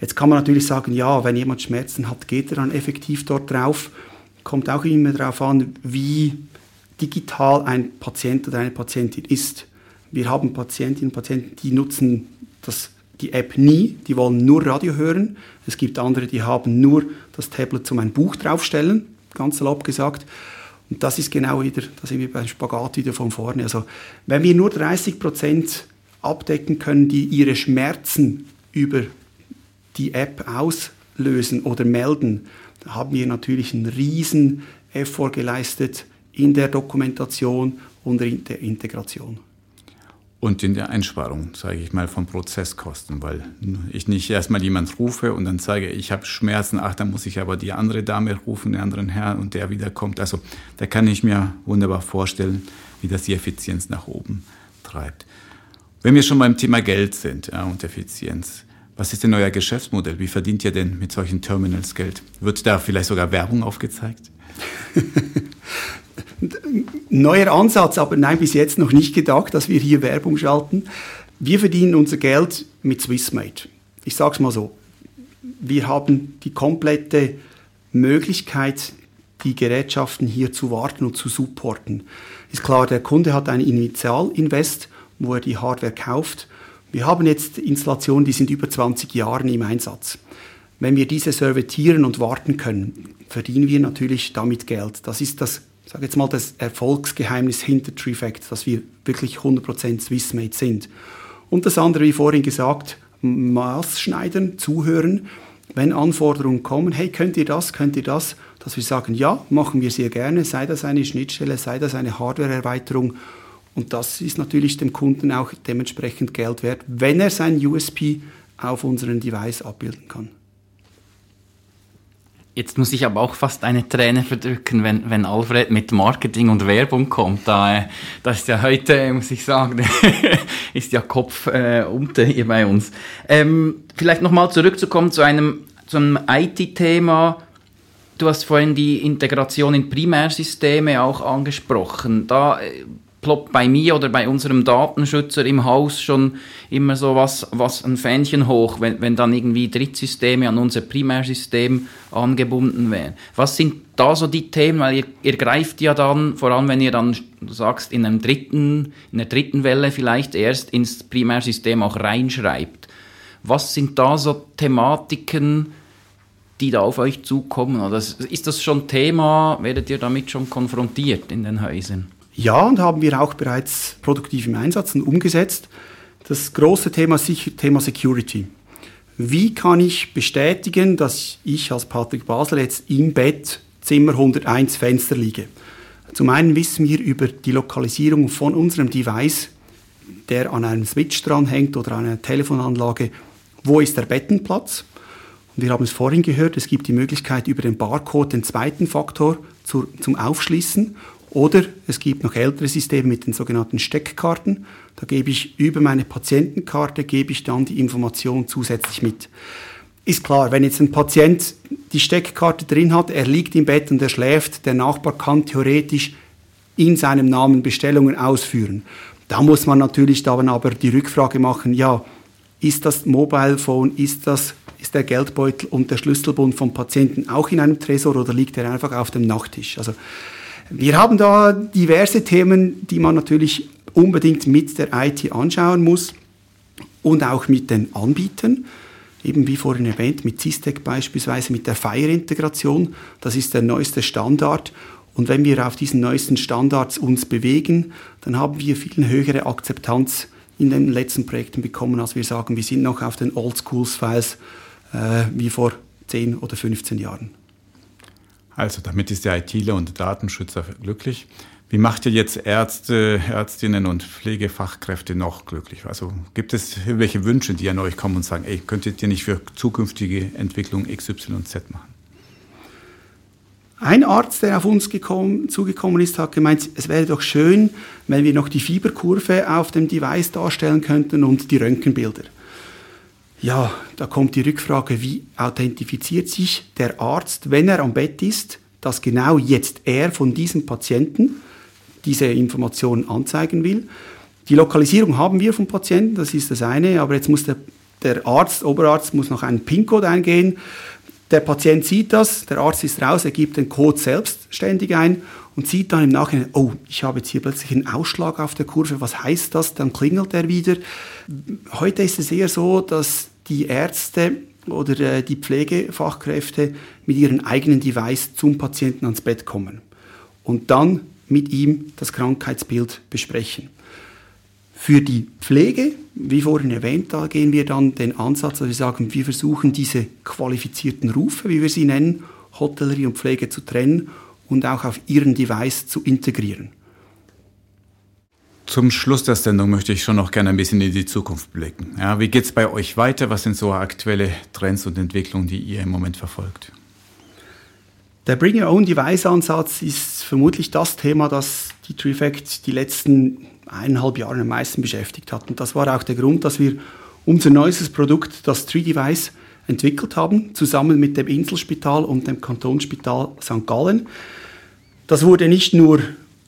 Jetzt kann man natürlich sagen, ja, wenn jemand Schmerzen hat, geht er dann effektiv dort drauf. Kommt auch immer darauf an, wie digital ein Patient oder eine Patientin ist. Wir haben Patientinnen und Patienten, die nutzen das, die App nie, die wollen nur Radio hören. Es gibt andere, die haben nur das Tablet zum ein Buch draufstellen ganz salopp gesagt. Und das ist genau wieder, da sind wir beim Spagat wieder von vorne. Also wenn wir nur 30 Prozent abdecken können, die ihre Schmerzen über die App auslösen oder melden, haben wir natürlich einen riesen Effort geleistet in der Dokumentation und in der Integration und in der Einsparung, sage ich mal, von Prozesskosten, weil ich nicht erstmal jemand rufe und dann sage, ich habe Schmerzen, ach, dann muss ich aber die andere Dame rufen, den anderen Herrn und der wiederkommt. Also da kann ich mir wunderbar vorstellen, wie das die Effizienz nach oben treibt. Wenn wir schon beim Thema Geld sind ja, und Effizienz, Was ist denn euer Geschäftsmodell? Wie verdient ihr denn mit solchen Terminals Geld? Wird da vielleicht sogar Werbung aufgezeigt? Neuer Ansatz, aber nein, bis jetzt noch nicht gedacht, dass wir hier Werbung schalten. Wir verdienen unser Geld mit Swissmate. Ich sage es mal so. Wir haben die komplette Möglichkeit, die Gerätschaften hier zu warten und zu supporten. Ist klar, der Kunde hat ein Initialinvest, wo er die Hardware kauft. Wir haben jetzt Installationen, die sind über 20 Jahre im Einsatz. Wenn wir diese servitieren und warten können, verdienen wir natürlich damit Geld. Das ist das, sage jetzt mal, das Erfolgsgeheimnis hinter Trifect, dass wir wirklich 100% Swissmade sind. Und das andere, wie vorhin gesagt, Maßschneidern, zuhören, wenn Anforderungen kommen, hey, könnt ihr das, könnt ihr das, dass wir sagen, ja, machen wir sehr gerne, sei das eine Schnittstelle, sei das eine Hardware-Erweiterung. Und das ist natürlich dem Kunden auch dementsprechend Geld wert, wenn er sein USP auf unseren Device abbilden kann. Jetzt muss ich aber auch fast eine Träne verdrücken, wenn, wenn Alfred mit Marketing und Werbung kommt. Da, äh, das ist ja heute, muss ich sagen, ist ja Kopf äh, unter hier bei uns. Ähm, vielleicht nochmal zurückzukommen zu einem, zu einem IT-Thema. Du hast vorhin die Integration in Primärsysteme auch angesprochen. Da äh, ploppt bei mir oder bei unserem Datenschützer im Haus schon immer so was, was ein Fähnchen hoch, wenn, wenn dann irgendwie Drittsysteme an unser Primärsystem angebunden wären. Was sind da so die Themen? Weil ihr, ihr greift ja dann, vor allem wenn ihr dann, du sagst, in einem dritten, in der dritten Welle vielleicht erst ins Primärsystem auch reinschreibt. Was sind da so Thematiken, die da auf euch zukommen? Oder ist das schon Thema? Werdet ihr damit schon konfrontiert in den Häusern? Ja, und haben wir auch bereits produktiv im Einsatz und umgesetzt. Das große Thema ist Thema Security. Wie kann ich bestätigen, dass ich als Patrick Basel jetzt im Bett Zimmer 101 Fenster liege? Zum einen wissen wir über die Lokalisierung von unserem Device, der an einem Switch dranhängt oder an einer Telefonanlage, wo ist der Bettenplatz. Und wir haben es vorhin gehört, es gibt die Möglichkeit, über den Barcode den zweiten Faktor zu, zum Aufschließen oder es gibt noch ältere Systeme mit den sogenannten Steckkarten. Da gebe ich über meine Patientenkarte, gebe ich dann die Information zusätzlich mit. Ist klar, wenn jetzt ein Patient die Steckkarte drin hat, er liegt im Bett und er schläft, der Nachbar kann theoretisch in seinem Namen Bestellungen ausführen. Da muss man natürlich dann aber die Rückfrage machen, ja, ist das Mobile Phone, ist das ist der Geldbeutel und der Schlüsselbund vom Patienten auch in einem Tresor oder liegt er einfach auf dem Nachttisch? Also wir haben da diverse Themen, die man natürlich unbedingt mit der IT anschauen muss und auch mit den Anbietern. Eben wie vorhin erwähnt, mit Cistec beispielsweise, mit der Fire-Integration. Das ist der neueste Standard. Und wenn wir auf diesen neuesten Standards uns bewegen, dann haben wir viel höhere Akzeptanz in den letzten Projekten bekommen, als wir sagen, wir sind noch auf den Old-Schools-Files äh, wie vor 10 oder 15 Jahren. Also damit ist der ITler und der Datenschützer glücklich. Wie macht ihr jetzt Ärzte, Ärztinnen und Pflegefachkräfte noch glücklich? Also gibt es irgendwelche Wünsche, die an euch kommen und sagen, ey, könntet ihr nicht für zukünftige Entwicklung XYZ machen? Ein Arzt, der auf uns gekommen, zugekommen ist, hat gemeint, es wäre doch schön, wenn wir noch die Fieberkurve auf dem Device darstellen könnten und die Röntgenbilder. Ja, da kommt die Rückfrage, wie authentifiziert sich der Arzt, wenn er am Bett ist, dass genau jetzt er von diesem Patienten diese Informationen anzeigen will. Die Lokalisierung haben wir vom Patienten, das ist das eine, aber jetzt muss der, der Arzt, Oberarzt, muss noch einen PIN-Code eingehen. Der Patient sieht das, der Arzt ist raus, er gibt den Code selbstständig ein und sieht dann im Nachhinein, oh, ich habe jetzt hier plötzlich einen Ausschlag auf der Kurve, was heißt das? Dann klingelt er wieder. Heute ist es eher so, dass die Ärzte oder äh, die Pflegefachkräfte mit ihren eigenen Device zum Patienten ans Bett kommen und dann mit ihm das Krankheitsbild besprechen. Für die Pflege, wie vorhin erwähnt, da gehen wir dann den Ansatz, dass wir sagen, wir versuchen diese qualifizierten Rufe, wie wir sie nennen, Hotellerie und Pflege zu trennen und auch auf ihren Device zu integrieren. Zum Schluss der Sendung möchte ich schon noch gerne ein bisschen in die Zukunft blicken. Ja, wie geht es bei euch weiter? Was sind so aktuelle Trends und Entwicklungen, die ihr im Moment verfolgt? Der Bring Your Own Device Ansatz ist vermutlich das Thema, das die Trifect die letzten eineinhalb Jahre am meisten beschäftigt hat. Und das war auch der Grund, dass wir unser neuestes Produkt, das 3Device, entwickelt haben, zusammen mit dem Inselspital und dem Kantonsspital St. Gallen. Das wurde nicht nur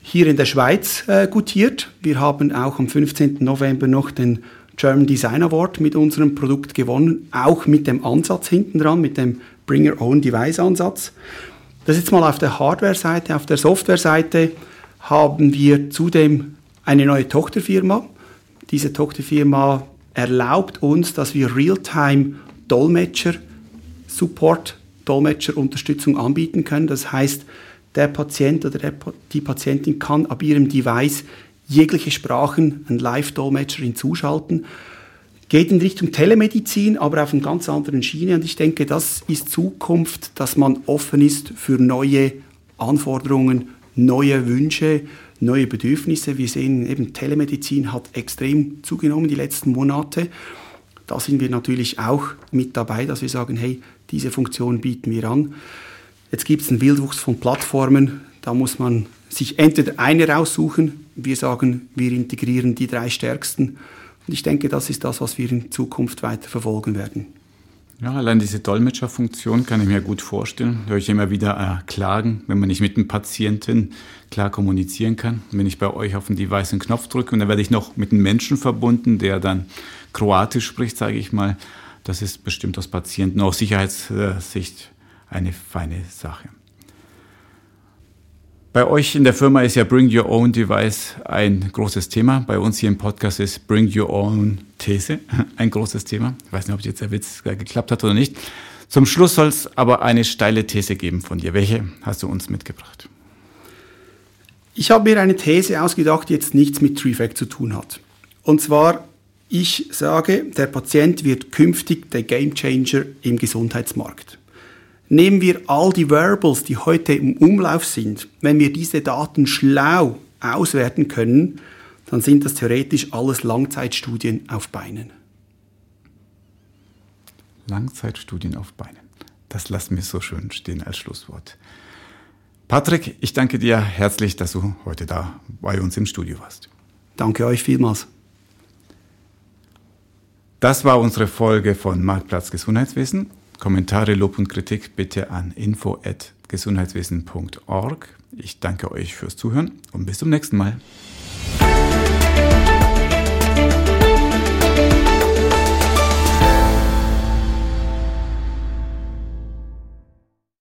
hier in der Schweiz äh, gutiert, wir haben auch am 15. November noch den German Design Award mit unserem Produkt gewonnen, auch mit dem Ansatz hinten dran, mit dem Bring Your Own Device Ansatz. Das jetzt mal auf der Hardware-Seite. Auf der Software-Seite haben wir zudem eine neue Tochterfirma. Diese Tochterfirma erlaubt uns, dass wir Realtime Dolmetscher Support, Dolmetscher Unterstützung anbieten können. Das heißt, der Patient oder der, die Patientin kann ab ihrem Device jegliche Sprachen einen Live-Dolmetscher hinzuschalten. Geht in Richtung Telemedizin, aber auf einer ganz anderen Schiene. Und ich denke, das ist Zukunft, dass man offen ist für neue Anforderungen, neue Wünsche, neue Bedürfnisse. Wir sehen eben, Telemedizin hat extrem zugenommen die letzten Monate. Da sind wir natürlich auch mit dabei, dass wir sagen, hey, diese Funktion bieten wir an. Jetzt gibt es einen Wildwuchs von Plattformen, da muss man sich entweder eine raussuchen. Wir sagen, wir integrieren die drei stärksten. Und ich denke, das ist das, was wir in Zukunft weiter verfolgen werden. Ja, allein diese Dolmetscherfunktion kann ich mir gut vorstellen. Höre ich immer wieder äh, Klagen, wenn man nicht mit dem Patienten klar kommunizieren kann. Wenn ich bei euch auf den Device einen Knopf drücke und dann werde ich noch mit einem Menschen verbunden, der dann Kroatisch spricht, sage ich mal. Das ist bestimmt aus Patienten aus Sicherheitssicht eine feine Sache. Bei euch in der Firma ist ja Bring Your Own Device ein großes Thema. Bei uns hier im Podcast ist Bring Your Own These ein großes Thema. Ich weiß nicht, ob jetzt der Witz geklappt hat oder nicht. Zum Schluss soll es aber eine steile These geben von dir. Welche hast du uns mitgebracht? Ich habe mir eine These ausgedacht, die jetzt nichts mit TreeFact zu tun hat. Und zwar, ich sage, der Patient wird künftig der Gamechanger im Gesundheitsmarkt. Nehmen wir all die Wearables, die heute im Umlauf sind, wenn wir diese Daten schlau auswerten können, dann sind das theoretisch alles Langzeitstudien auf Beinen. Langzeitstudien auf Beinen. Das lassen wir so schön stehen als Schlusswort. Patrick, ich danke dir herzlich, dass du heute da bei uns im Studio warst. Danke euch vielmals. Das war unsere Folge von Marktplatz Gesundheitswesen. Kommentare, Lob und Kritik bitte an info@gesundheitswesen.org. Ich danke euch fürs Zuhören und bis zum nächsten Mal.